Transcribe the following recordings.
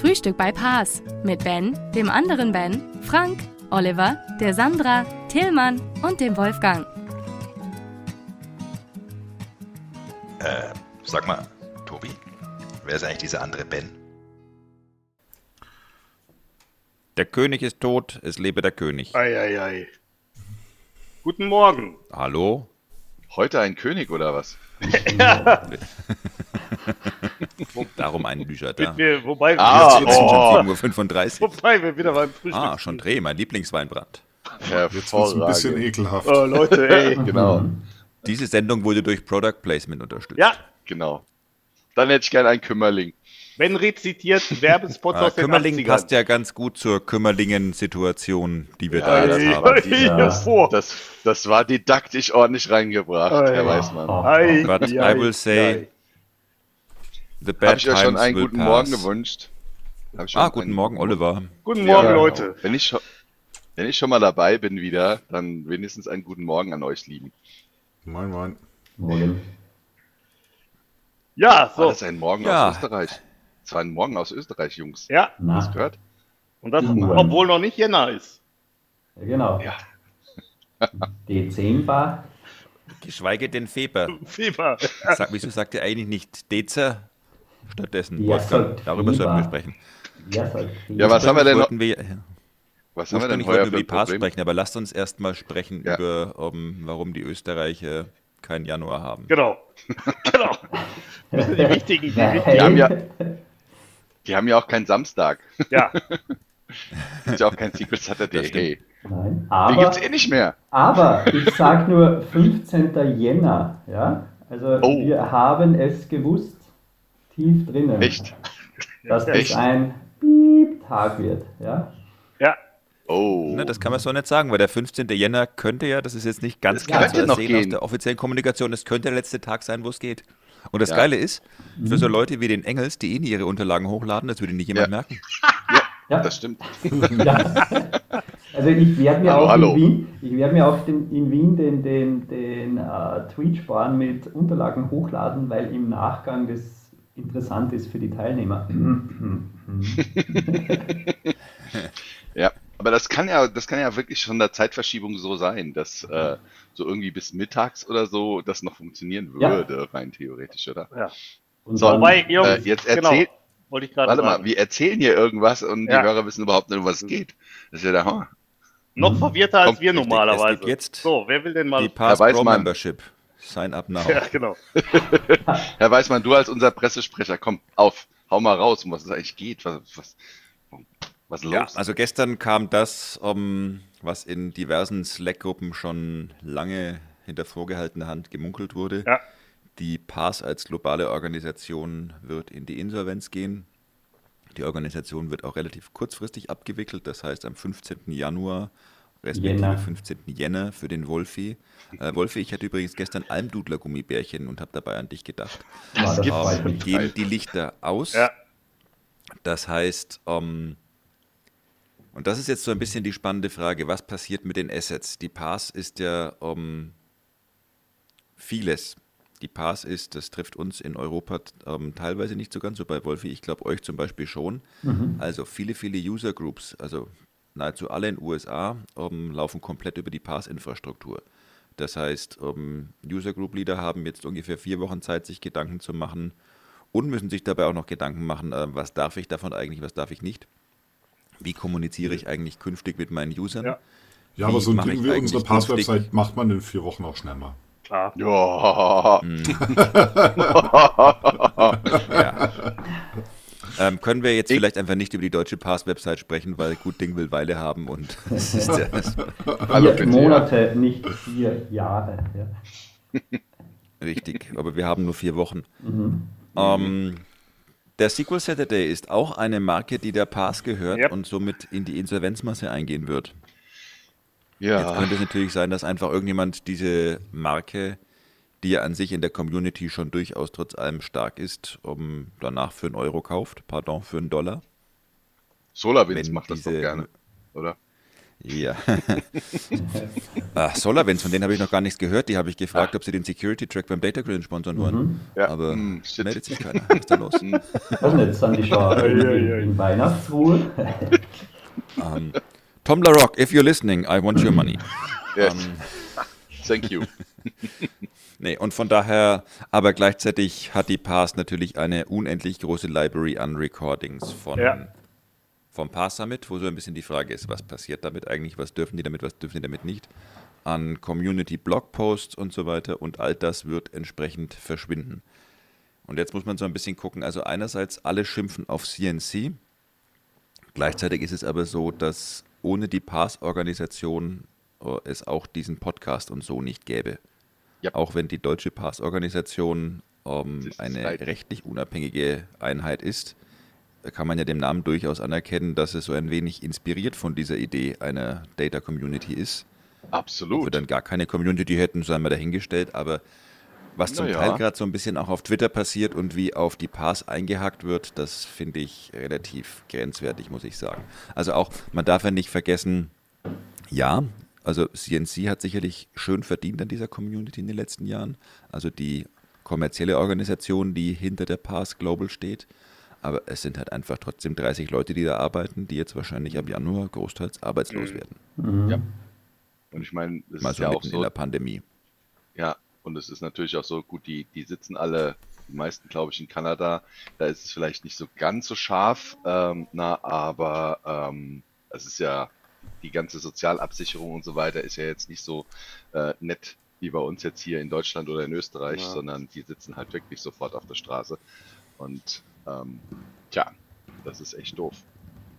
Frühstück bei Paas mit Ben, dem anderen Ben, Frank, Oliver, der Sandra, Tillmann und dem Wolfgang. Äh, sag mal, Tobi, wer ist eigentlich dieser andere Ben? Der König ist tot, es lebe der König. Eieiei. Ei, ei. Guten Morgen. Hallo? Heute ein König oder was? Darum ein Bücher da. Wir, wobei, ah, jetzt oh. schon 7.35 Uhr. Wobei wir wieder beim Frühstück Ah, schon Dreh, mein Lieblingsweinbrand. Jetzt wird ein bisschen ekelhaft. Oh, Leute, ey. genau. Diese Sendung wurde durch Product Placement unterstützt. Ja. Genau. Dann hätte ich gerne einen Kümmerling. Wenn rezitiert, Werbespots äh, aus den Kümmerling 80ern. passt ja ganz gut zur Kümmerlingen-Situation, die wir Ja, da jetzt ja. haben. Ja. Das, das war didaktisch ordentlich reingebracht, Oh, Herr ja. Weißmann. Ei, But ei, I will say, Habe ich euch schon einen guten Morgen pass. gewünscht? Ich schon Ah, guten einen Morgen, Oliver. Guten Morgen, Ja. Leute. Wenn ich, schon, wenn ich schon mal dabei bin wieder, dann wenigstens einen guten Morgen an euch lieben. Moin, moin. Morgen. Ja, War so. das ein Morgen Ja. aus Österreich? Es war ein Morgen aus Österreich, Jungs. Ja, Na, Hast gehört? und das, Morgen. obwohl noch nicht Jänner ist. ja, genau. Ja. Dezember. Geschweige denn Feber. Fieber. Sag, wieso sagt ihr eigentlich nicht Dezer stattdessen? Ja, Wolfgang, darüber sollten wir sprechen. Ja, Ja, was haben wir denn noch? Wir, Was haben wir denn heuer über ein die Pass sprechen, aber lasst uns erstmal sprechen Ja. über, um, warum die Österreicher keinen Januar haben. Genau. genau. Das sind die wichtigen, die Nein. wichtigen. Die haben ja, die haben ja auch keinen Samstag. Ja, Ist ja auch kein Secret Saturday. Das. Hey, Nein, den aber, gibt's eh nicht mehr. aber ich sag nur 15. Jänner. Ja? Also Oh. wir haben es gewusst, tief drinnen, Echt? dass das Echt? ein Piep-Tag wird. Ja? ja. Oh. Ne, das kann man so nicht sagen, weil der 15. Jänner könnte ja, das ist jetzt nicht ganz Es klar zu noch ersehen aus der offiziellen Kommunikation, es könnte der letzte Tag sein, wo es geht. Und das Ja. Geile ist, für so Leute wie den Engels, die eh nie ihre Unterlagen hochladen, das würde nicht jemand Ja. merken. Ja. Das stimmt. Ja. Also ich werde mir Hallo, auch hallo. in Wien, ich werde mir auch den, in Wien den, den, den äh, Tweet sparen mit Unterlagen hochladen, weil im Nachgang das interessant ist für die Teilnehmer. Ja, aber das kann ja, das kann ja wirklich von der Zeitverschiebung so sein, dass äh, so irgendwie bis mittags oder so das noch funktionieren Ja. würde, rein theoretisch, oder? ja. Und So, Wobei, Jungs, äh, jetzt genau, erzähl, wollte ich gerade warte sagen. mal, wir erzählen hier irgendwas und Ja. die Hörer wissen überhaupt nicht, um was es geht. Das ist ja der Hammer. Noch verwirrter als Kommt wir normalerweise. jetzt so, wer will denn mal? Die Pass Pro. Membership. Sign up now. ja, genau. Herr Weißmann, du als unser Pressesprecher, komm, auf, hau mal raus, um was es eigentlich geht. Was, was, was ist los? Ja, also gestern kam das, um, was in diversen Slack-Gruppen schon lange hinter vorgehaltener Hand gemunkelt wurde. Ja. Die PAS als globale Organisation wird in die Insolvenz gehen. Die Organisation wird auch relativ kurzfristig abgewickelt, das heißt am 15. Januar, respektive Jänner. 15. Jänner für den Wolfi. Äh, Wolfi, ich hatte übrigens gestern Almdudler Gummibärchen und habe dabei an dich gedacht. Das freut Ähm, gehen die Lichter aus. Ja. Das heißt, ähm, und das ist jetzt so ein bisschen die spannende Frage, was passiert mit den Assets? Die Pass ist ja ähm, vieles. Die Pass ist, das trifft uns in Europa ähm, teilweise nicht so ganz, so bei Wolfi, ich glaube euch zum Beispiel schon. Also viele, viele User Groups, also nahezu alle in den USA, ähm, laufen komplett über die Pass-Infrastruktur. Das heißt, ähm, User Group Leader haben jetzt ungefähr vier Wochen Zeit, sich Gedanken zu machen und müssen sich dabei auch noch Gedanken machen, äh, was darf ich davon eigentlich, was darf ich nicht. Wie kommuniziere ich eigentlich künftig mit meinen Usern? Ja. Ja, aber so ein Ding wie unsere Pass-Website macht man in vier Wochen auch schnell mal. Klar. Ja. Ja. Ähm, können wir jetzt vielleicht einfach nicht über die deutsche Pass-Website sprechen, weil gut Ding will Weile haben und es ist ja, Hallo, Monate, nicht vier Jahre. Ja. richtig, aber wir haben nur vier Wochen. Mhm. Ähm, der Sequel Saturday ist auch eine Marke, die der Pass gehört Yep. und somit in die Insolvenzmasse eingehen wird. Jetzt Ja, könnte es natürlich sein, dass einfach irgendjemand diese Marke, die ja an sich in der Community schon durchaus trotz allem stark ist, um danach für einen Euro kauft, pardon, für einen Dollar. SolarWinds macht das doch diese- gerne, oder? Ja. ah, SolarWinds, von denen habe ich noch gar nichts gehört. Die habe ich gefragt, ob sie den Security-Track beim Data Grid sponsern wollen. Ja, Aber hm, shit. meldet sich keiner. Was ist da los? weiß nicht, sind die schon in, in, Weihnachtsruhe? Ähm, Tom LaRock, if you're listening, I want your money. Yes. Ähm, Thank you. Nee, und von daher, aber gleichzeitig hat die Pass natürlich eine unendlich große Library an Recordings von, Ja. vom Pass Summit, wo so ein bisschen die Frage ist, was passiert damit eigentlich, was dürfen die damit, was dürfen die damit nicht, an Community Blogposts und so weiter und all das wird entsprechend verschwinden. Und jetzt muss man so ein bisschen gucken, also einerseits alle schimpfen auf CNC, gleichzeitig ist es aber so, dass ohne die Pass-Organisation äh, es auch diesen Podcast und so nicht gäbe. Ja. Auch wenn die deutsche Pass-Organisation ähm, eine halt- rechtlich unabhängige Einheit ist, kann man ja dem Namen durchaus anerkennen, dass es so ein wenig inspiriert von dieser Idee einer Data Community ist. Ob wir Absolut. dann gar keine Community hätten, sei mal dahingestellt, aber was zum Naja. Teil gerade so ein bisschen auch auf Twitter passiert und wie auf die Pass eingehakt wird, das finde ich relativ grenzwertig, muss ich sagen. Also auch, man darf ja nicht vergessen, ja, also CNC hat sicherlich schön verdient an dieser Community in den letzten Jahren. Also die kommerzielle Organisation, die hinter der Pass Global steht. Aber es sind halt einfach trotzdem 30 Leute, die da arbeiten, die jetzt wahrscheinlich ab Januar großteils arbeitslos werden. Ja. Und ich meine, es Mal ist so ja auch mitten in so, der Pandemie. ja, und es ist natürlich auch so, gut, die, die sitzen alle, die meisten, glaube ich, in Kanada. Da ist es vielleicht nicht so ganz so scharf, ähm, na, aber ähm, es ist ja, die ganze Sozialabsicherung und so weiter ist ja jetzt nicht so äh, nett wie bei uns jetzt hier in Deutschland oder in Österreich, Ja. sondern die sitzen halt wirklich sofort auf der Straße. Und ähm, tja, das ist echt doof.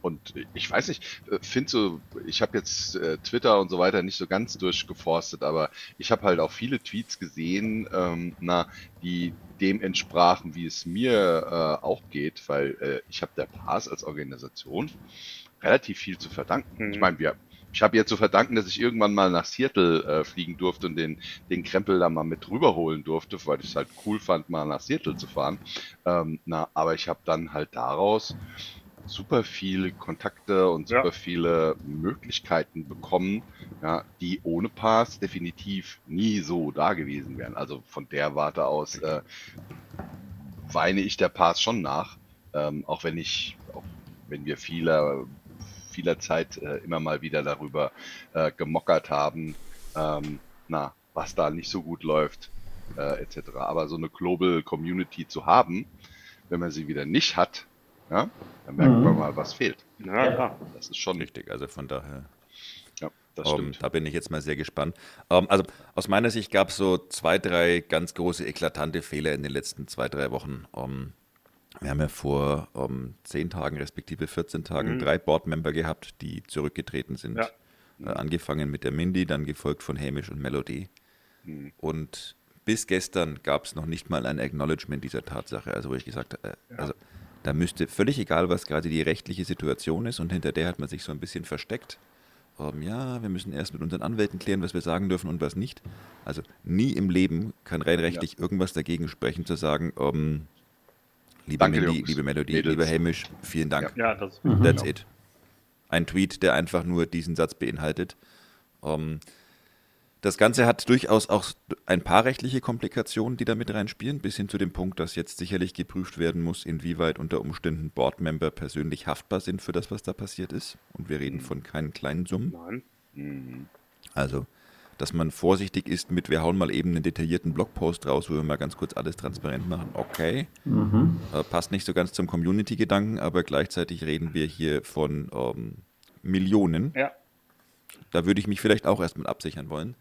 Und ich weiß nicht, finde so, ich habe jetzt äh, Twitter und so weiter nicht so ganz durchgeforstet, aber ich habe halt auch viele Tweets gesehen, ähm, na, die dem entsprachen, wie es mir äh, auch geht, weil äh, ich habe der Pass als Organisation relativ viel zu verdanken. Mhm. Ich meine, wir, ich habe ihr zu verdanken, dass ich irgendwann mal nach Seattle äh, fliegen durfte und den, den Krempel da mal mit rüberholen durfte, weil ich es halt cool fand, mal nach Seattle zu fahren. Ähm, na, aber ich habe dann halt daraus super viele Kontakte und Ja. super viele Möglichkeiten bekommen, ja, die ohne Pass definitiv nie so da gewesen wären. Also von der Warte aus äh, weine ich der Pass schon nach, ähm, auch wenn ich, auch wenn wir vieler, vieler Zeit äh, immer mal wieder darüber äh, gemockert haben, ähm, na, was da nicht so gut läuft, äh, etc. Aber so eine Global Community zu haben, wenn man sie wieder nicht hat, ja, dann merkt Mhm. man mal, was fehlt. Ja, klar. Das ist schon, Richtig, also von daher. ja, das Ähm, stimmt. da bin ich jetzt mal sehr gespannt. Ähm, also aus meiner Sicht gab es so zwei, drei ganz große eklatante Fehler in den letzten zwei, drei Wochen. Ähm, wir haben ja vor ähm, zehn Tagen, respektive 14 Tagen, Mhm. drei Boardmember gehabt, die zurückgetreten sind. Ja. Äh, angefangen mit der Mindy, dann gefolgt von Hamish und Melody. Mhm. Und bis gestern gab es noch nicht mal ein Acknowledgement dieser Tatsache. Also wo ich gesagt habe, äh, also da müsste völlig egal, was gerade die rechtliche Situation ist und hinter der hat man sich so ein bisschen versteckt. Ähm, ja, wir müssen erst mit unseren Anwälten klären, was wir sagen dürfen und was nicht. Also nie im Leben kann rein rechtlich irgendwas dagegen sprechen, zu sagen, ähm, liebe Danke, Mindy, Jungs, liebe Melody, Mädels. lieber Hamish, vielen Dank. Ja, das Mhm. That's it. Ein Tweet, der einfach nur diesen Satz beinhaltet. Ähm, das Ganze hat durchaus auch ein paar rechtliche Komplikationen, die da mit reinspielen, bis hin zu dem Punkt, dass jetzt sicherlich geprüft werden muss, inwieweit unter Umständen Boardmember persönlich haftbar sind für das, was da passiert ist. Und wir reden von keinen kleinen Summen. Nein. Mhm. Also, dass man vorsichtig ist mit, wir hauen mal eben einen detaillierten Blogpost raus, wo wir mal ganz kurz alles transparent machen. Okay. Mhm. Äh, passt nicht so ganz zum Community-Gedanken, aber gleichzeitig reden wir hier von ähm, Millionen. Ja. Da würde ich mich vielleicht auch erstmal absichern wollen.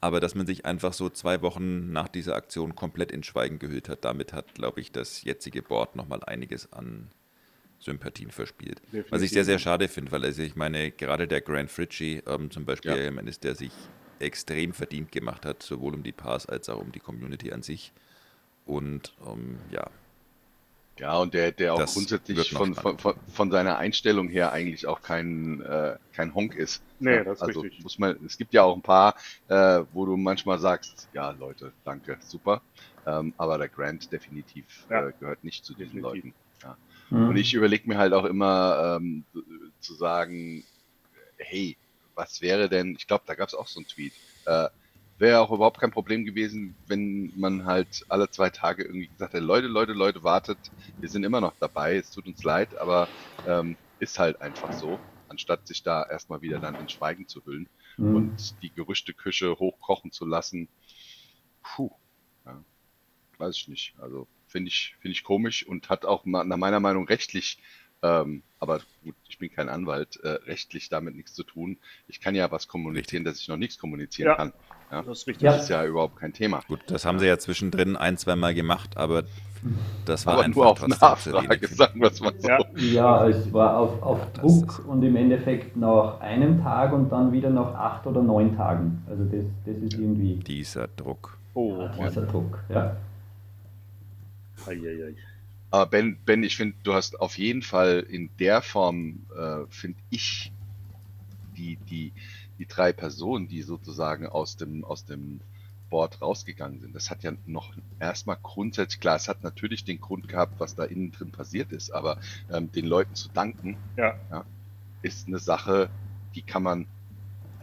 Aber dass man sich einfach so zwei Wochen nach dieser Aktion komplett in Schweigen gehüllt hat, damit hat, glaube ich, das jetzige Board nochmal einiges an Sympathien verspielt. Was ich Definitiv. sehr, sehr schade finde, weil also ich meine, gerade der Grant Fritchie ähm, zum Beispiel Ja. ist, der sich extrem verdient gemacht hat, sowohl um die Pass als auch um die Community an sich. Und ähm, ja, Ja, und der, der auch Das grundsätzlich von, von, von, von seiner Einstellung her eigentlich auch kein, äh, kein Honk ist. Nee, Ja, das ist also richtig. muss man, es gibt ja auch ein paar, äh, wo du manchmal sagst, ja Leute, danke, super. Ähm, aber der Grant definitiv Ja. äh, gehört nicht zu diesen Definitiv. Leuten. Ja. Mhm. Und ich überlege mir halt auch immer ähm, zu sagen, hey, was wäre denn, ich glaube, da gab es auch so einen Tweet, äh, wäre auch überhaupt kein Problem gewesen, wenn man halt alle zwei Tage irgendwie gesagt hätte, Leute, Leute, Leute, wartet, wir sind immer noch dabei, es tut uns leid, aber ähm, ist halt einfach so, anstatt sich da erstmal wieder dann in Schweigen zu hüllen Mhm. und die Gerüchteküche hochkochen zu lassen. Puh, ja, weiß ich nicht. Also finde ich, finde ich komisch und hat auch nach meiner Meinung rechtlich, ähm, aber gut, ich bin kein Anwalt, äh, rechtlich damit nichts zu tun. Ich kann ja was kommunizieren, dass ich noch nichts kommunizieren Ja. kann. Ja? Das ist richtig. Ja. Das ist ja überhaupt kein Thema. Gut, das haben sie ja zwischendrin ein, zwei Mal gemacht, aber das war Aber einfach nur auf Nachfrage, sagen wir es mal so. Ja. Ja, es war auf, auf Druck und im Endeffekt nach einem Tag und dann wieder nach acht oder neun Tagen. Also das, das ist irgendwie Dieser Druck. Oh, dieser Druck. Ja. Eieiei. Aber Ben, Ben, ich finde, du hast auf jeden Fall in der Form, äh, finde ich, die, die, die drei Personen, die sozusagen aus dem, aus dem Board rausgegangen sind, das hat ja noch erstmal grundsätzlich, klar, es hat natürlich den Grund gehabt, was da innen drin passiert ist, aber ähm, den Leuten zu danken, Ja. ist eine Sache, die kann man,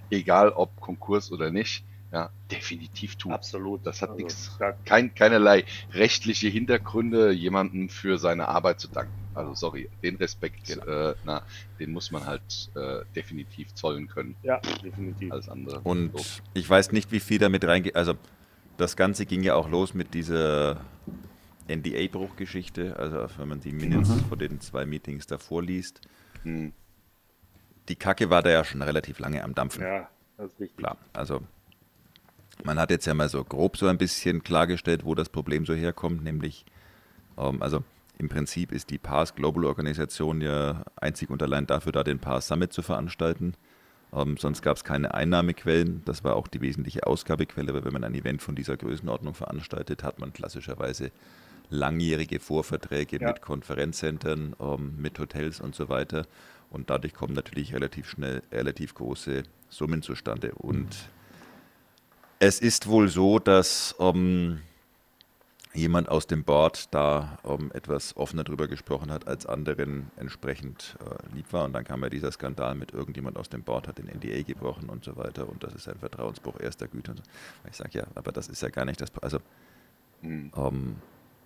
egal ob Konkurs oder nicht, ja, definitiv tun. Absolut. Das hat Also, nichts kein, keinerlei rechtliche Hintergründe, jemandem für seine Arbeit zu danken. Also sorry, den Respekt, äh, na, den muss man halt äh, definitiv zollen können. Ja, definitiv. Alles andere. Und So. ich weiß nicht, wie viel damit reingeht. Also, das Ganze ging ja auch los mit dieser NDA-Bruchgeschichte. Also, wenn man die Minutes Mhm. von den zwei Meetings davor liest. Hm. Die Kacke war da ja schon relativ lange am Dampfen. Ja, das ist richtig. Klar, also man hat jetzt ja mal so grob so ein bisschen klargestellt, wo das Problem so herkommt, nämlich, ähm, also im Prinzip ist die PAS Global Organisation ja einzig und allein dafür da, den PAS Summit zu veranstalten. Ähm, sonst gab es keine Einnahmequellen. Das war auch die wesentliche Ausgabequelle, weil wenn man ein Event von dieser Größenordnung veranstaltet, hat man klassischerweise langjährige Vorverträge Ja. mit Konferenzcentern, ähm, mit Hotels und so weiter. Und dadurch kommen natürlich relativ schnell relativ große Summen zustande. Und es ist wohl so, dass ähm, jemand aus dem Board da ähm, etwas offener drüber gesprochen hat, als anderen entsprechend äh, lieb war. Und dann kam ja dieser Skandal mit irgendjemand aus dem Board hat den NDA gebrochen und so weiter. Und das ist ein Vertrauensbruch erster Güte. Und so. Ich sage ja, aber das ist ja gar nicht das. Also Hm. ähm,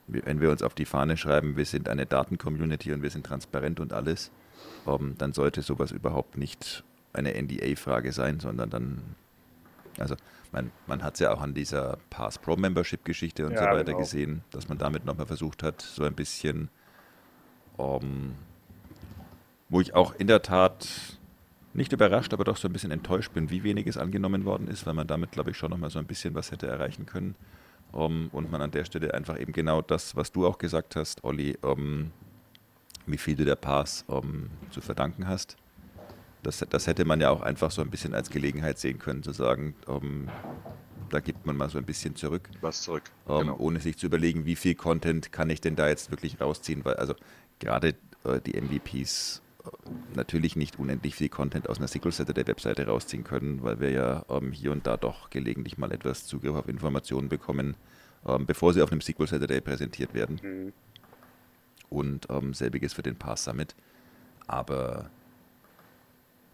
wenn wir uns auf die Fahne schreiben, wir sind eine Daten-Community und wir sind transparent und alles, ähm, dann sollte sowas überhaupt nicht eine NDA-Frage sein, sondern dann, also man, man hat es ja auch an dieser Pass Pro Membership-Geschichte und Ja, so weiter genau. gesehen, dass man damit nochmal versucht hat, so ein bisschen, ähm, wo ich auch in der Tat nicht überrascht, aber doch so ein bisschen enttäuscht bin, wie wenig es angenommen worden ist, weil man damit, glaube ich, schon nochmal so ein bisschen was hätte erreichen können. Um, und man an der Stelle einfach eben genau das, was du auch gesagt hast, Olli, um, wie viel du der Pass um, zu verdanken hast. Das, das hätte man ja auch einfach so ein bisschen als Gelegenheit sehen können, zu sagen, um, da gibt man mal so ein bisschen zurück, Was zurück. ähm, genau. ohne sich zu überlegen, wie viel Content kann ich denn da jetzt wirklich rausziehen, weil also gerade äh, die MVPs äh, natürlich nicht unendlich viel Content aus einer SQL Saturday Webseite rausziehen können, weil wir ja ähm, hier und da doch gelegentlich mal etwas Zugriff auf Informationen bekommen, ähm, bevor sie auf einem SQL Saturday präsentiert werden. Mhm. Und ähm, selbiges für den Pass Summit. Aber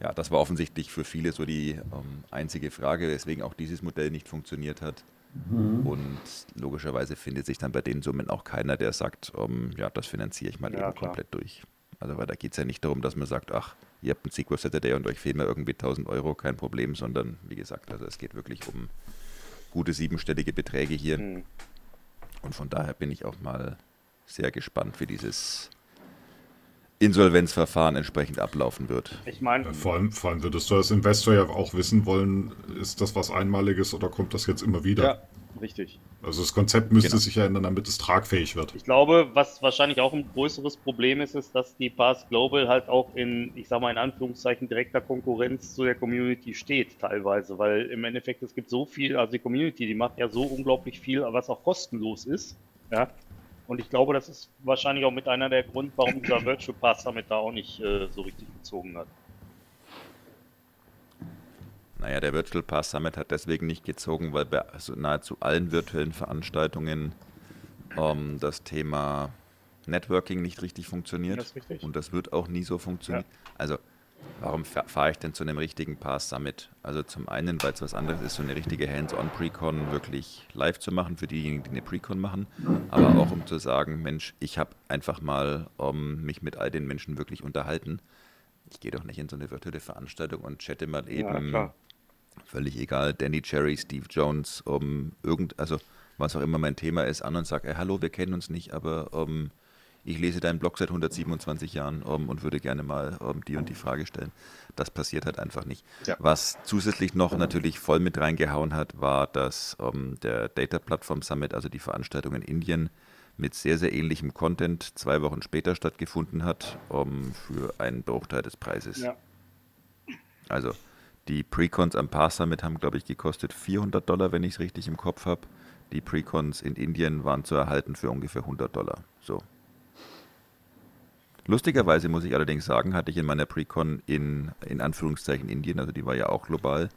ja, das war offensichtlich für viele so die ähm, einzige Frage, weswegen auch dieses Modell nicht funktioniert hat. Mhm. Und logischerweise findet sich dann bei den Summen auch keiner, der sagt, ähm, ja, das finanziere ich mal Ja, eben klar. komplett durch. Also, weil da geht es ja nicht darum, dass man sagt, ach, ihr habt einen SQL Saturday und euch fehlen mal irgendwie 1000 Euro, kein Problem, sondern wie gesagt, also es geht wirklich um gute siebenstellige Beträge hier. Mhm. Und von daher bin ich auch mal sehr gespannt, wie dieses Insolvenzverfahren entsprechend ablaufen wird. Ich meine, Vor allem, vor allem würdest du als Investor ja auch wissen wollen, ist das was Einmaliges oder kommt das jetzt immer wieder? ja, richtig. Also das Konzept müsste Genau. sich ja ändern, damit es tragfähig wird. Ich glaube, was wahrscheinlich auch ein größeres Problem ist, ist, dass die Pass Global halt auch in, ich sag mal in Anführungszeichen, direkter Konkurrenz zu der Community steht, teilweise, weil im Endeffekt es gibt so viel, also die Community, die macht ja so unglaublich viel, was auch kostenlos ist, ja. Und ich glaube, das ist wahrscheinlich auch mit einer der Grund, warum dieser Virtual Pass Summit da auch nicht äh, so richtig gezogen hat. Naja, der Virtual Pass Summit hat deswegen nicht gezogen, weil bei also nahezu allen virtuellen Veranstaltungen ähm, das Thema Networking nicht richtig funktioniert. Das ist richtig. Und das wird auch nie so funktionieren. Also, warum fa- fahre ich denn zu einem richtigen Pass Summit? Also zum einen, weil es was anderes ist, so eine richtige Hands-on-Precon wirklich live zu machen für diejenigen, die eine Precon machen, aber auch um zu sagen, Mensch, ich habe einfach mal ähm, mich mit all den Menschen wirklich unterhalten. Ich gehe doch nicht in so eine virtuelle Veranstaltung und chatte mal eben klar. völlig egal, Danny Cherry, Steve Jones, um irgend, also was auch immer mein Thema ist, an und sage, hey, hallo, wir kennen uns nicht, aber ähm, ich lese deinen Blog seit 127 Jahren ähm, und würde gerne mal ähm, die und die Frage stellen. Das passiert halt einfach nicht. Ja. Was zusätzlich noch natürlich voll mit reingehauen hat, war, dass ähm, der Data Platform Summit, also die Veranstaltung in Indien, mit sehr, sehr ähnlichem Content zwei Wochen später stattgefunden hat, für einen Bruchteil des Preises. Ja. Also die Precons am Pass Summit haben, glaube ich, gekostet 400 Dollar, wenn ich es richtig im Kopf habe. Die Precons in Indien waren zu erhalten für ungefähr 100 Dollar. So. Lustigerweise muss ich allerdings sagen, hatte ich in meiner Precon in, in Anführungszeichen Indien, also die war ja auch global,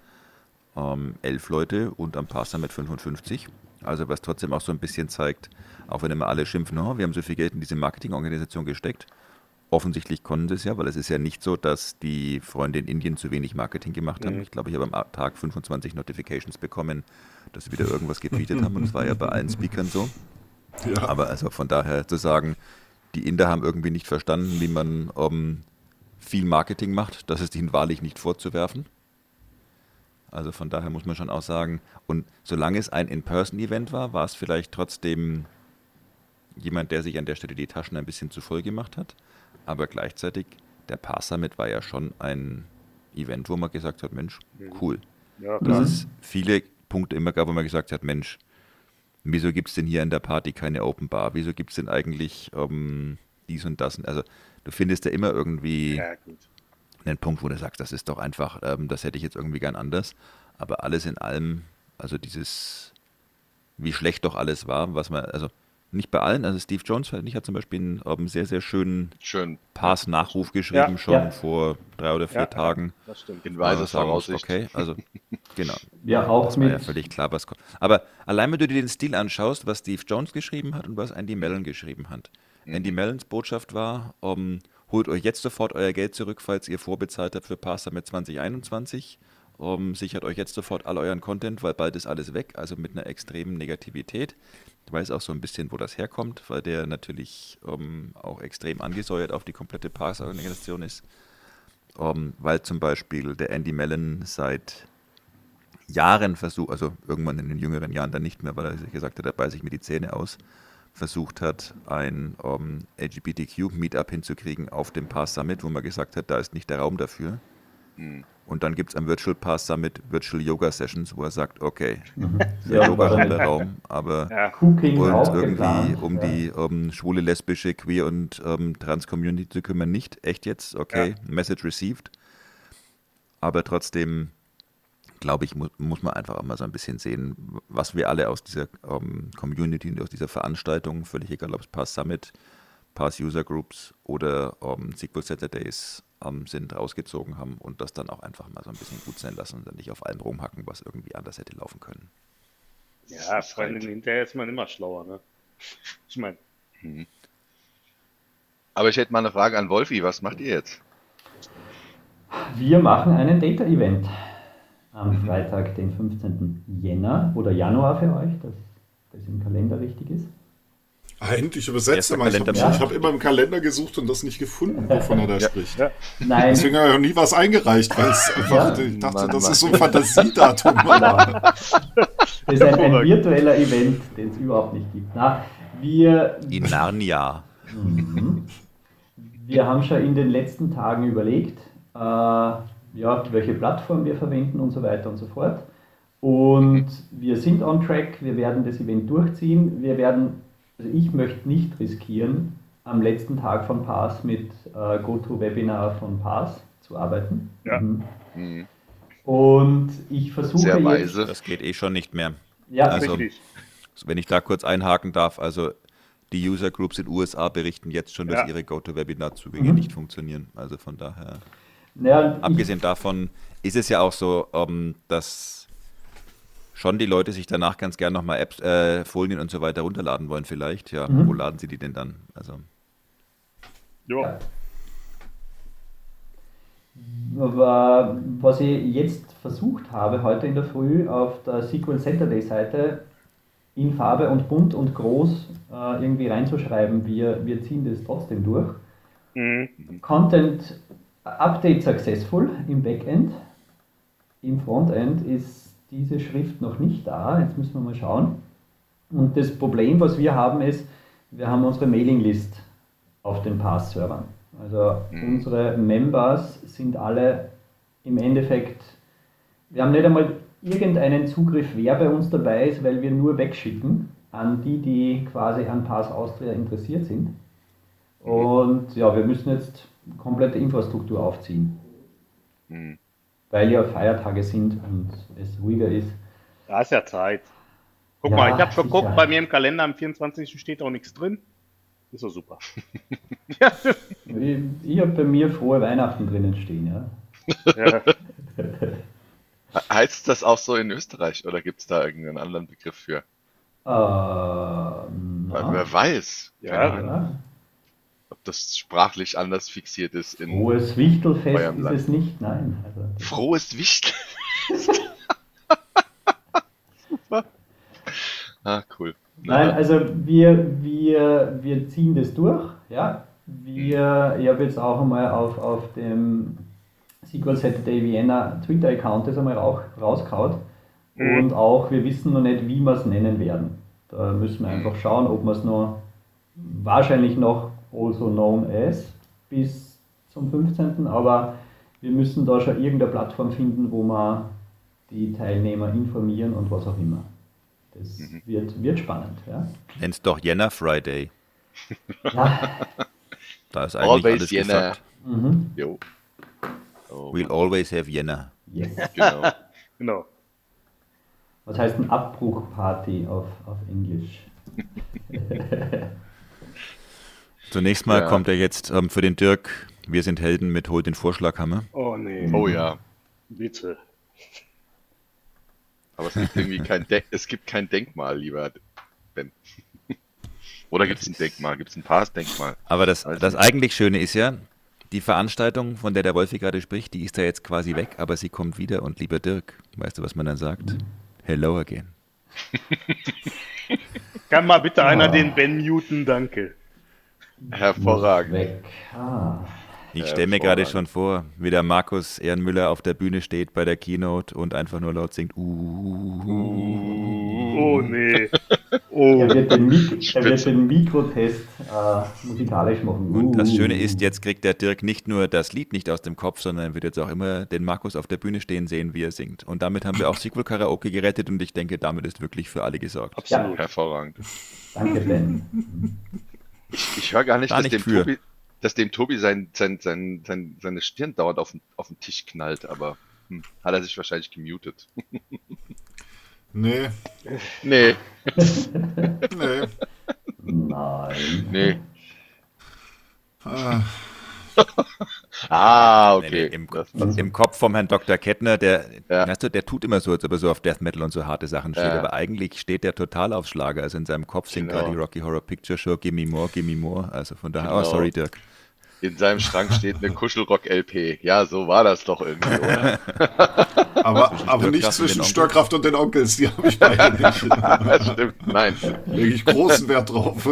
ähm, elf Leute und am Pass Summit 55. Also was trotzdem auch so ein bisschen zeigt, auch wenn immer alle schimpfen, oh, wir haben so viel Geld in diese Marketingorganisation gesteckt. Offensichtlich konnten sie es ja, weil es ist ja nicht so, dass die Freunde in Indien zu wenig Marketing gemacht haben. Mhm. Ich glaube, ich habe am Tag 25 Notifications bekommen, dass sie wieder irgendwas getweetet haben und das war ja bei allen Speakern so. Ja. Aber also von daher zu sagen, die Inder haben irgendwie nicht verstanden, wie man ähm, viel Marketing macht, das ist ihnen wahrlich nicht vorzuwerfen. Also von daher muss man schon auch sagen, und solange es ein In-Person-Event war, war es vielleicht trotzdem jemand, der sich an der Stelle die Taschen ein bisschen zu voll gemacht hat. Aber gleichzeitig, der Pass Summit war ja schon ein Event, wo man gesagt hat, Mensch, cool. Ja, Dass es viele Punkte immer gab, wo man gesagt hat, Mensch, wieso gibt es denn hier in der Party keine Open Bar? Wieso gibt es denn eigentlich ähm, dies und das? Also du findest ja immer irgendwie ja, einen Punkt, wo du sagst, das ist doch einfach, ähm, das hätte ich jetzt irgendwie gern anders. Aber alles in allem, also dieses, wie schlecht doch alles war, was man, also nicht bei allen, also Steve Jones fand ich, hat zum Beispiel einen ähm, sehr, sehr schönen Schön. Pass-Nachruf geschrieben, Ja. schon Ja. vor drei oder vier Ja. Tagen. Das stimmt. In weiser Voraussicht. Okay, also genau. Ja, auch Das war ja mit, völlig klar, was kommt. Aber allein, wenn du dir den Stil anschaust, was Steve Jones geschrieben hat und was Andy Mellon geschrieben hat. Andy Mellons Botschaft war, um, holt euch jetzt sofort euer Geld zurück, falls ihr vorbezahlt habt für Pass mit 2021. Um, sichert euch jetzt sofort all euren Content, weil bald ist alles weg, also mit einer extremen Negativität. Weiß auch so ein bisschen, wo das herkommt, weil der natürlich um, auch extrem angesäuert auf die komplette Pass-Organisation ist. Um, weil zum Beispiel der Andy Mellon seit Jahren versucht, also irgendwann in den jüngeren Jahren dann nicht mehr, weil er gesagt hat, er beißt sich mir die Zähne aus, versucht hat, ein um, LGBTQ-Meetup hinzukriegen auf dem Pass Summit, wo man gesagt hat, da ist nicht der Raum dafür. Hm. Und dann gibt es am Virtual Pass Summit Virtual Yoga Sessions, wo er sagt, okay, für Ja, Yoga haben wir wahrscheinlich. Raum, aber Ja, und irgendwie geplant. um ja. die um schwule, lesbische, queer und ähm, trans-Community zu kümmern, nicht. Echt jetzt? Okay, Message received. Aber trotzdem, glaube ich, mu muss man einfach auch mal so ein bisschen sehen, was wir alle aus dieser ähm, Community und aus dieser Veranstaltung, völlig egal ob es Pass Summit, Pass User Groups oder ähm, SQL Saturdays ähm, sind, rausgezogen haben und das dann auch einfach mal so ein bisschen gut sein lassen und dann nicht auf allem rumhacken, was irgendwie anders hätte laufen können. ja vor allem hinterher ist man immer schlauer, ne? Ich meine, Aber ich hätte mal eine Frage an Wolfi. Was macht ihr jetzt? Wir machen einen Data-Event am Freitag, den 15. Jänner oder Januar für euch, dass das im Kalender richtig ist. Endlich übersetze mal. Ich habe hab immer im Kalender gesucht und das nicht gefunden, wovon er da spricht. Ja. Nein, Deswegen habe ich noch nie was eingereicht, weil es einfach, ich dachte, Mann, das Mann. ist so ein Fantasiedatum. das ist ein, ein virtueller Event, den es überhaupt nicht gibt. Na, wir, In Narnia. Mhm. Wir haben schon in den letzten Tagen überlegt, äh, ja, welche Plattform wir verwenden und so weiter und so fort. Und wir sind on track, wir werden das Event durchziehen. Wir werden, also ich möchte nicht riskieren, am letzten Tag von Pass mit äh, GoToWebinar von Pass zu arbeiten. Ja. Mhm. Hm. Und ich versuche Sehr jetzt, weise. Das geht eh schon nicht mehr. ja, Also- richtig. Wenn ich da kurz einhaken darf, also Die User Groups in USA berichten jetzt schon, dass Ja. ihre GoToWebinar-Zugänge Mhm. nicht funktionieren. Also von daher. Naja, ich- Abgesehen davon ist es ja auch so, ähm, dass schon die Leute sich danach ganz gern nochmal Apps, äh, Folien und so weiter runterladen wollen vielleicht. Ja, Mhm. wo laden sie die denn dann? Also Ja. Aber was ich jetzt versucht habe, heute in der Früh auf der SQL Saturday Seite in Farbe und bunt und groß äh, irgendwie reinzuschreiben, wir, wir ziehen das trotzdem durch. Mhm. Content Update successful im Backend. Im Frontend ist diese Schrift noch nicht da. Jetzt müssen wir mal schauen. Und das Problem, was wir haben, ist, wir haben unsere Mailinglist auf den Pass-Servern. Also Mhm. unsere Members sind alle im Endeffekt, wir haben nicht einmal irgendeinen Zugriff, wer bei uns dabei ist, weil wir nur wegschicken an die, die quasi an Pass Austria interessiert sind. Und ja, wir müssen jetzt komplette Infrastruktur aufziehen, Hm. Weil ja Feiertage sind und es ruhiger ist. Da ist ja Zeit. Guck Ja, mal, ich habe schon geguckt, bei mir im Kalender am 24. steht auch nichts drin. Ist doch super. ja. Ich, ich habe bei mir frohe Weihnachten drinnen stehen, ja. ja. Heißt das auch so in Österreich oder gibt es da irgendeinen anderen Begriff für? Äh, na, Wer weiß. Ja, ja. Das sprachlich anders fixiert ist in Frohes Wichtelfest ist es nicht, nein. Also, frohes Wichtel. Super. Ah, cool. Nein, also wir, wir, wir ziehen das durch. Ja. Wir, ich habe jetzt auch einmal auf, auf dem SQL Saturday Vienna Twitter-Account das einmal auch rausgehauen. Mhm. Und auch, wir wissen noch nicht, wie wir es nennen werden. Da müssen wir einfach schauen, ob wir es noch wahrscheinlich noch also known as bis zum 15. Aber wir müssen da schon irgendeine Plattform finden, wo wir die Teilnehmer informieren und was auch immer. Das Mhm. wird, wird spannend. Ja. nenn's doch Jänner Friday. Ja. Da ist eigentlich Always alles Jänner. gesagt. Mhm. Jo. Oh, We'll always have Jänner. Yes. genau. Genau. Was heißt ein Abbruchparty auf, auf Englisch? Zunächst mal Ja. kommt er jetzt ähm, für den Dirk. Wir sind Helden mit Holt den Vorschlaghammer. Oh nee. Oh ja. Bitte. Aber es gibt irgendwie kein, De es gibt kein Denkmal, lieber Ben. Oder gibt es ein Denkmal? Gibt es ein Pass-Denkmal? Aber das, Weiß das eigentlich Schöne ist ja, die Veranstaltung, von der der Wolfi gerade spricht, die ist da jetzt quasi weg, aber sie kommt wieder. Und lieber Dirk, weißt du, was man dann sagt? Hello again. Kann mal bitte einer Ah. den Ben muten, danke. Hervorragend. Weg. Ah. Ich stelle mir gerade schon vor, wie der Markus Ehrenmüller auf der Bühne steht bei der Keynote und einfach nur laut singt. Uh, Oh nee. Oh. Er wird den, Mik er wird den Mikrotest äh, musikalisch machen. Und das Uh. Schöne ist, jetzt kriegt der Dirk nicht nur das Lied nicht aus dem Kopf, sondern er wird jetzt auch immer den Markus auf der Bühne stehen sehen, wie er singt. Und damit haben wir auch Sequel Karaoke gerettet und ich denke, damit ist wirklich für alle gesorgt. Absolut. Hervorragend. Danke, Ben. Ich, ich höre gar nicht, dass, nicht dem. Tobi, dass dem Tobi sein, sein, sein, sein, seine Stirn dauernd auf den, auf den Tisch knallt, aber hm, hat er sich wahrscheinlich gemutet. Nee, nee, nee. Nein. nee. Ah, Ah, okay. nee, im, Das- Im Kopf vom Herrn Dr. Kettner, der, Ja. weißt du, der tut immer so, als ob er so auf Death Metal und so harte Sachen steht, Ja. aber eigentlich steht der total auf Schlager. Also in seinem Kopf singt Genau. gerade die Rocky Horror Picture Show Gimme More, Gimme More. Also von daher, oh, Genau. sorry, Dirk. In seinem Schrank steht eine Kuschelrock-LP. Ja, so war das doch irgendwie, oder? aber, aber nicht zwischen. Störkraft und den Onkels, die habe ich beide nicht. das stimmt. Nein, Lege ich großen Wert drauf,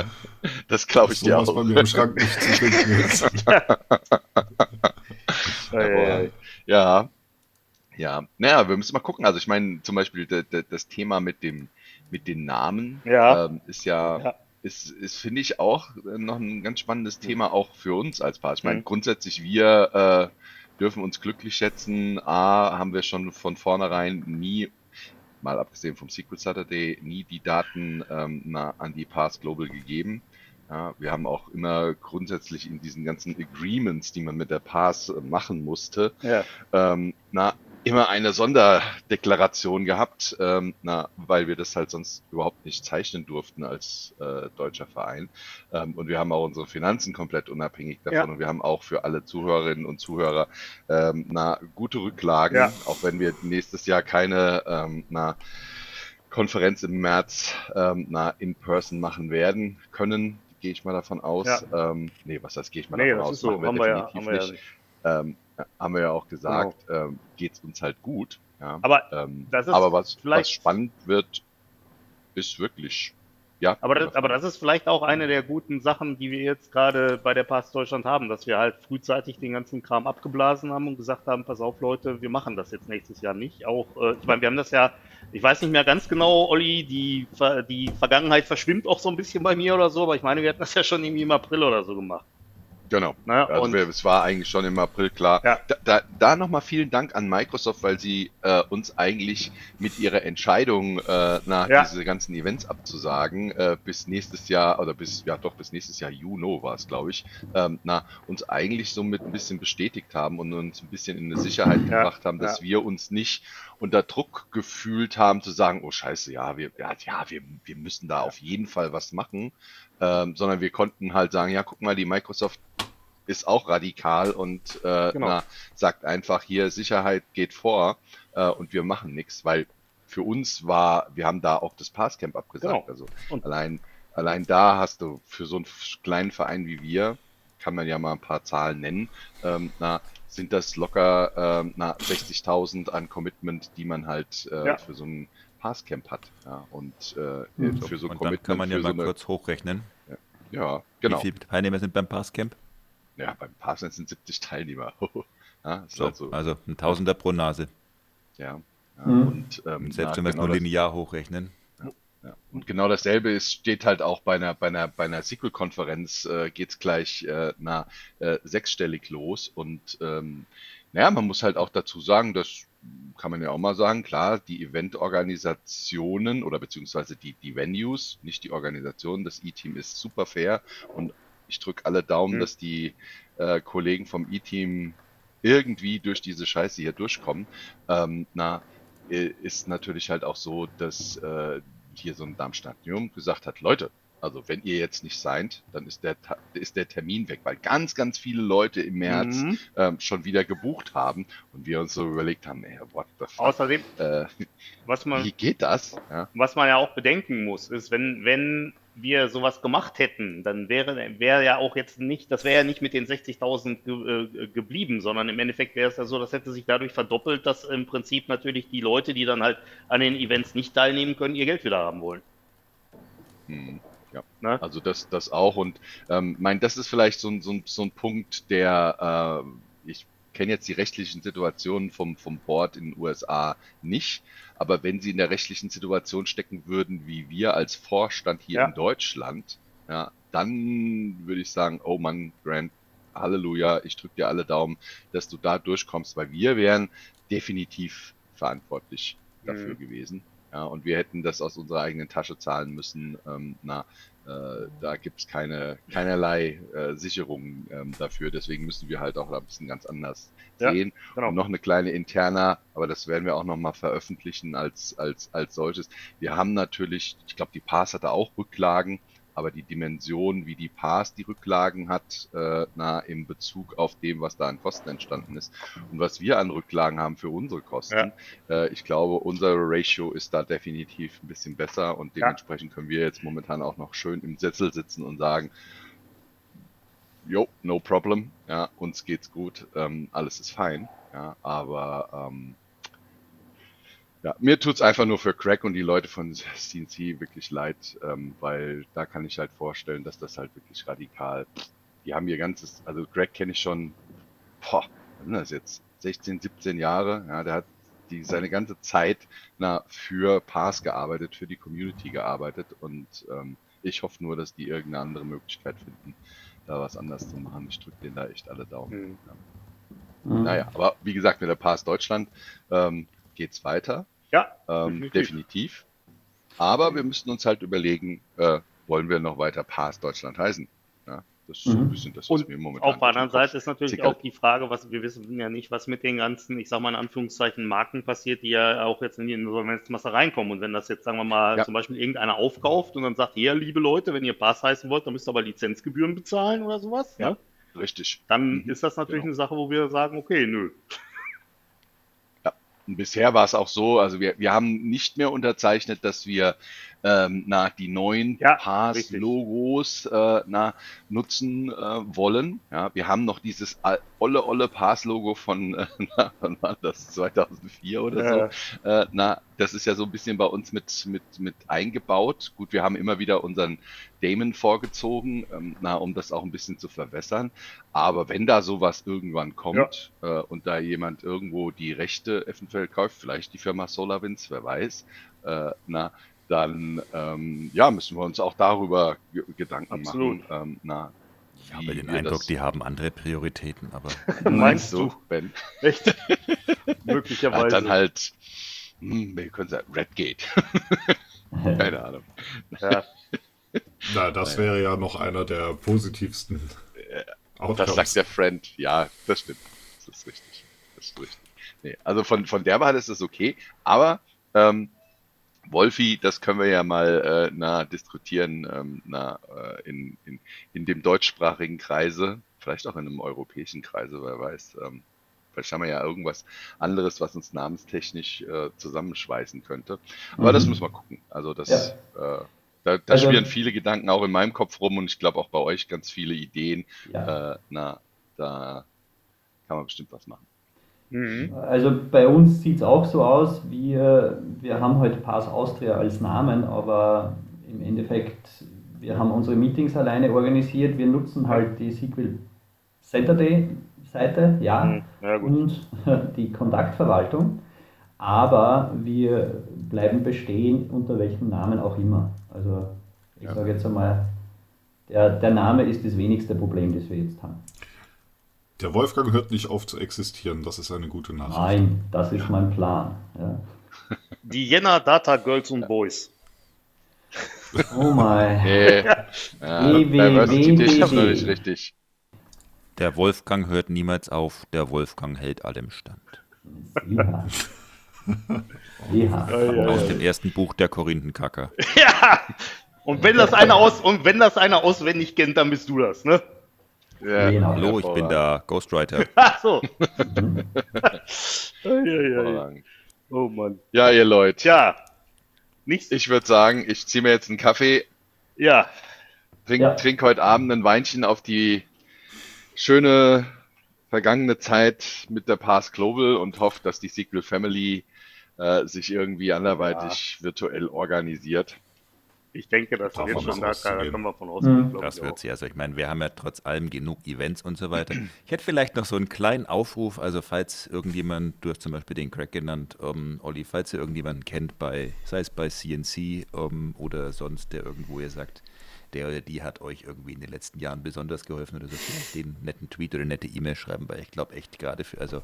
das glaube ich dass dir auch. bei mir im Schrank nicht zu finden ist. Ja, ja. Naja, wir müssen mal gucken. Also ich meine, zum Beispiel das Thema mit dem mit den Namen Ja. ähm, ist ja, Ja. Ist, ist finde ich auch äh, noch ein ganz spannendes Thema auch für uns als Paar. Ich meine, Mhm. grundsätzlich wir äh, dürfen uns glücklich schätzen. A, haben wir schon von vornherein nie mal abgesehen vom Secret Saturday, nie die Daten ähm, na, an die Pass Global gegeben. Ja, wir haben auch immer grundsätzlich in diesen ganzen Agreements, die man mit der Pass äh, machen musste, ja. ähm, na, immer eine Sonderdeklaration gehabt, ähm, na, weil wir das halt sonst überhaupt nicht zeichnen durften als äh, deutscher Verein. Ähm, und wir haben auch unsere Finanzen komplett unabhängig davon Ja. und wir haben auch für alle Zuhörerinnen und Zuhörer ähm, na, gute Rücklagen, Ja. auch wenn wir nächstes Jahr keine ähm, na, Konferenz im März ähm, na, in person machen werden können, gehe ich mal davon aus. Ähm, nee, was heißt, gehe ich mal Nee, davon das aus? ist so. Machen Haben wir ja, definitiv haben wir ja nicht. ähm, haben wir ja auch gesagt, ähm, geht's uns halt gut. Ja. Aber ähm, das ist aber was, vielleicht- was spannend wird, ist wirklich, ja. Aber das, aber das ist vielleicht auch eine der guten Sachen, die wir jetzt gerade bei der Pass Deutschland haben, dass wir halt frühzeitig den ganzen Kram abgeblasen haben und gesagt haben, pass auf Leute, wir machen das jetzt nächstes Jahr nicht. Auch, äh, ich meine, wir haben das ja, ich weiß nicht mehr ganz genau, Olli, die, die Vergangenheit verschwimmt auch so ein bisschen bei mir oder so, aber ich meine, wir hatten das ja schon irgendwie im April oder so gemacht. Genau. Ne? Also und wir, es war eigentlich schon im April klar. Ja. Da, da, da nochmal vielen Dank an Microsoft, weil sie äh, uns eigentlich mit ihrer Entscheidung, äh, nach Ja. diese ganzen Events abzusagen, äh, bis nächstes Jahr, oder bis, ja doch, bis nächstes Jahr, Juno war es, glaube ich, ähm, na, uns eigentlich somit ein bisschen bestätigt haben und uns ein bisschen in eine Sicherheit Ja, gebracht haben, dass wir uns nicht unter Druck gefühlt haben, zu sagen, oh scheiße, ja, wir, ja, ja wir, wir müssen da auf jeden Fall was machen, ähm, sondern wir konnten halt sagen, ja, guck mal, die Microsoft ist auch radikal und äh, Genau. na, sagt einfach hier, Sicherheit geht vor äh, und wir machen nichts, weil für uns war, wir haben da auch das Passcamp abgesagt. Genau. Also Und- allein, allein da hast du für so einen kleinen Verein wie wir, kann man ja mal ein paar Zahlen nennen, ähm, na, sind das locker ähm, na, 60.000 an Commitment, die man halt äh, Ja. für so ein Passcamp hat. Ja, und äh, Mhm. für so dann Commitment, kann man ja für so mal eine, kurz hochrechnen. ja, genau. Wie viele Teilnehmer sind beim Passcamp? Ja, beim Passcamp sind 70 Teilnehmer. ja, So, halt so. also ein Tausender pro Nase. Ja. ja Mhm. und, ähm, Und selbst na, wenn wir es genau nur das- linear hochrechnen. Ja. Und genau dasselbe ist, steht halt auch bei einer, bei einer, bei einer SQL-Konferenz, äh, geht's gleich äh, na, äh, sechsstellig los. Und ähm, naja, man muss halt auch dazu sagen, das kann man ja auch mal sagen, klar, die Eventorganisationen oder beziehungsweise die, die Venues, nicht die Organisation, das E-Team ist super fair und ich drücke alle Daumen, Mhm. dass die äh, Kollegen vom E-Team irgendwie durch diese Scheiße hier durchkommen. Ähm, na, äh, ist natürlich halt auch so, dass äh, hier so ein Darmstadium gesagt hat, Leute, also wenn ihr jetzt nicht seid, dann ist der, ist der Termin weg, weil ganz, ganz viele Leute im März Mhm. ähm, schon wieder gebucht haben und wir uns so überlegt haben, ey, what the fuck, Außerdem, äh, was man, wie geht das? Ja, was man ja auch bedenken muss, ist, wenn, wenn wir sowas gemacht hätten, dann wäre, wäre ja auch jetzt nicht, das wäre ja nicht mit den 60.000 ge, äh, geblieben, sondern im Endeffekt wäre es ja so, das hätte sich dadurch verdoppelt, dass im Prinzip natürlich die Leute, die dann halt an den Events nicht teilnehmen können, ihr Geld wieder haben wollen. hm, ja. Ne? Also das, das auch und ähm, mein, das ist vielleicht so ein, so ein, so ein Punkt, der äh, ich kenne jetzt die rechtlichen Situationen vom, vom Board in den USA nicht, aber wenn sie in der rechtlichen Situation stecken würden, wie wir als Vorstand hier Ja. in Deutschland, ja, dann würde ich sagen, oh Mann, Grant, Halleluja, ich drücke dir alle Daumen, dass du da durchkommst, weil wir wären definitiv verantwortlich dafür Mhm. gewesen. Ja, und wir hätten das aus unserer eigenen Tasche zahlen müssen. Ähm, na, äh, da gibt's keine, keinerlei äh, Sicherungen ähm, dafür. Deswegen müssen wir halt auch da ein bisschen ganz anders Ja, sehen. genau. Und noch eine kleine interner, aber das werden wir auch nochmal veröffentlichen als, als, als solches. Wir haben natürlich, ich glaube, die Pass hatte auch Rücklagen, aber die Dimension, wie die Pass die Rücklagen hat, äh, na, in Bezug auf dem, was da an Kosten entstanden ist und was wir an Rücklagen haben für unsere Kosten, äh, ich glaube, unser Ratio ist da definitiv ein bisschen besser und Ja. dementsprechend können wir jetzt momentan auch noch schön im Sessel sitzen und sagen, jo, no problem, ja, uns geht's gut, ähm, alles ist fein, ja, aber ähm, ja, mir tut's einfach nur für Craig und die Leute von CNC wirklich leid, ähm, weil da kann ich halt vorstellen, dass das halt wirklich radikal, die haben ihr ganzes, also Greg kenne ich schon, boah, was sind das jetzt, 16, 17 Jahre, ja, der hat die seine ganze Zeit na, für Pass gearbeitet, für die Community gearbeitet und ähm, ich hoffe nur, dass die irgendeine andere Möglichkeit finden, da was anders zu machen. Ich drücke denen da echt alle Daumen. Mhm. Ja. Mhm. Naja, aber wie gesagt, mit der Pass Deutschland ähm, geht's weiter, Ja, ähm, Definitiv. Aber wir müssen uns halt überlegen, äh, wollen wir noch weiter Pass Deutschland heißen? Ja? Das ist so ein Mhm. bisschen das, was Und mir momentan auf der anderen Seite ist natürlich tickert. auch die Frage, was wir wissen ja nicht, was mit den ganzen, ich sag mal in Anführungszeichen, Marken passiert, die ja auch jetzt in die Insolvenzmasse reinkommen. Und wenn das jetzt, sagen wir mal, Ja. zum Beispiel irgendeiner aufkauft und dann sagt, hier, liebe Leute, wenn ihr Pass heißen wollt, dann müsst ihr aber Lizenzgebühren bezahlen oder sowas, Ja. ne? Richtig. dann Mhm, ist das natürlich genau. eine Sache, wo wir sagen, okay, nö. Und bisher war es auch so, also wir, wir haben nicht mehr unterzeichnet, dass wir ähm, na, die neuen Ja, Pass-Logos äh, na, nutzen äh, wollen. Ja, wir haben noch dieses olle, olle Pass-Logo von, äh, na, wann war das, 2004 oder so. Äh, na, das ist ja so ein bisschen bei uns mit, mit, mit eingebaut. Gut, wir haben immer wieder unseren Damon vorgezogen, ähm, na, um das auch ein bisschen zu verwässern. Aber wenn da sowas irgendwann kommt äh, und da jemand irgendwo die Rechte eventuell kauft, vielleicht die Firma SolarWinds, wer weiß, äh, na, dann ähm, ja, müssen wir uns auch darüber ge Gedanken Absolut. machen. Ähm, na, Ich habe den Eindruck, das- die haben andere Prioritäten, aber Meinst du? Ben? Echt? Ja, Möglicherweise. dann halt, hm, wir können sagen, Redgate. Keine Ahnung. ja. Na, das wäre ja noch einer der positivsten Das Outcomes. sagt der Friend. Ja, das stimmt. Das ist richtig. Das ist richtig. Nee, also von, von der Warte ist es okay. Aber ähm, Wolfi, das können wir ja mal äh, na, diskutieren ähm, na, äh, in, in, in dem deutschsprachigen Kreise, vielleicht auch in einem europäischen Kreise, wer weiß. Ähm, vielleicht haben wir ja irgendwas anderes, was uns namenstechnisch äh, zusammenschweißen könnte. Aber Mhm. das müssen wir gucken. Also das, Ja. äh, da, da Also- schwirren viele Gedanken auch in meinem Kopf rum und ich glaube auch bei euch ganz viele Ideen. Ja. Äh, na, da kann man bestimmt was machen. Mhm. Also bei uns sieht es auch so aus, wir, wir haben heute Pass Austria als Namen, aber im Endeffekt, wir haben unsere Meetings alleine organisiert, wir nutzen halt die Sequel Saturday Seite, ja, Mhm. Ja, und die Kontaktverwaltung, aber wir bleiben bestehen, unter welchem Namen auch immer. Also ich Ja. sage jetzt einmal, der, der Name ist das wenigste Problem, das wir jetzt haben. Der Wolfgang hört nicht auf zu existieren, das ist eine gute Nachricht. Nein, das ist mein Plan. Ja. Die Jena Data Girls und Boys. Oh mein. Nee, ja, WWW. Richtig. der Wolfgang hört niemals auf, der Wolfgang hält allem stand. Ja. Ja. Aus dem ersten Buch der Korinthenkacker. Ja! Und wenn das einer aus und wenn das einer auswendig kennt, dann bist du das, ne? Ja, Genau. Hallo, ich bin da Ghostwriter. Ach so. Hervorragend. Oh Mann. Ja, ihr Leute. Tja. Nichts. Ich würde sagen, ich ziehe mir jetzt einen Kaffee, ja. trink, Ja. trink heute Abend ein Weinchen auf die schöne vergangene Zeit mit der Pass Global und hoffe, dass die Sequel Family äh, sich irgendwie anderweitig virtuell organisiert. Ich denke, das Davon wird schon da, da können wir von Mhm. ausgehen. glaub Das wird sie. Also ich meine, wir haben ja trotz allem genug Events und so weiter. Ich hätte vielleicht noch so einen kleinen Aufruf, also falls irgendjemand, du hast zum Beispiel den Crack genannt, ähm, Olli, falls ihr irgendjemanden kennt, bei, sei es bei CNC ähm, oder sonst, der irgendwo ihr sagt, der oder die hat euch irgendwie in den letzten Jahren besonders geholfen oder so, vielleicht den netten Tweet oder nette E-Mail schreiben, weil ich glaube echt gerade für, also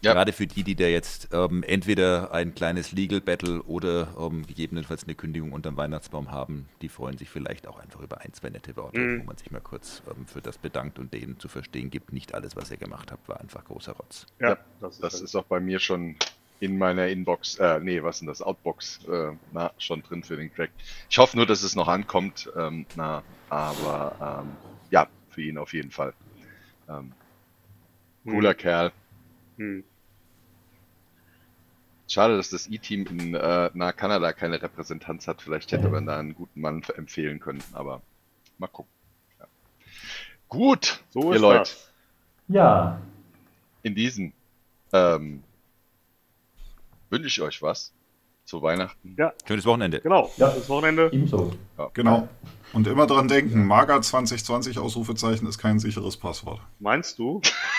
Ja. Gerade für die, die da jetzt ähm, entweder ein kleines Legal Battle oder ähm, gegebenenfalls eine Kündigung unterm Weihnachtsbaum haben, die freuen sich vielleicht auch einfach über ein, zwei nette Worte, Mhm. wo man sich mal kurz ähm, für das bedankt und denen zu verstehen gibt, nicht alles, was ihr gemacht habt, war einfach großer Rotz. Ja, Ja, das ist, Das halt- ist auch bei mir schon in meiner Inbox, äh, nee, was ist denn das? Outbox, äh, na, schon drin für den Crack. Ich hoffe nur, dass es noch ankommt, ähm, na, aber ähm, ja, für ihn auf jeden Fall. Ähm, cooler Kerl. Hm. Schade, dass das E-Team in äh, na, Kanada keine Repräsentanz hat. Vielleicht hätte man da einen guten Mann empfehlen können, aber mal gucken. Ja. Gut, So ihr ist Leute, das. Ja, in diesem ähm, wünsche ich euch was zu Weihnachten. Ja, Schönes Wochenende. genau. Ja. Das Wochenende. ebenso. Genau. Und immer dran denken, Maga 2020 Ausrufezeichen ist kein sicheres Passwort. Meinst du?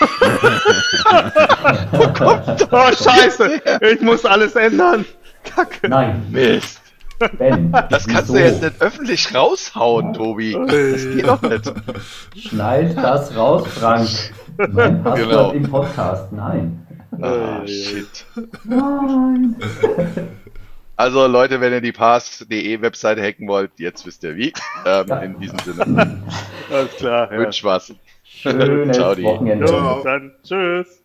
oh, scheiße. Ich muss alles ändern. Kacke. Nein, Mist. Ben. Das kannst wieso? du jetzt nicht öffentlich raushauen, Tobi. Das geht doch nicht. Schneid das raus, Frank. Mein Passwort Genau. im Podcast. Nein. Ah, shit. Nein. Also Leute, wenn ihr die pass.de Webseite hacken wollt, jetzt wisst ihr wie. Ähm, In diesem Sinne. Alles klar. Ja. Wünsch was. Schönes Ciao. Wochenende. Jo, dann tschüss.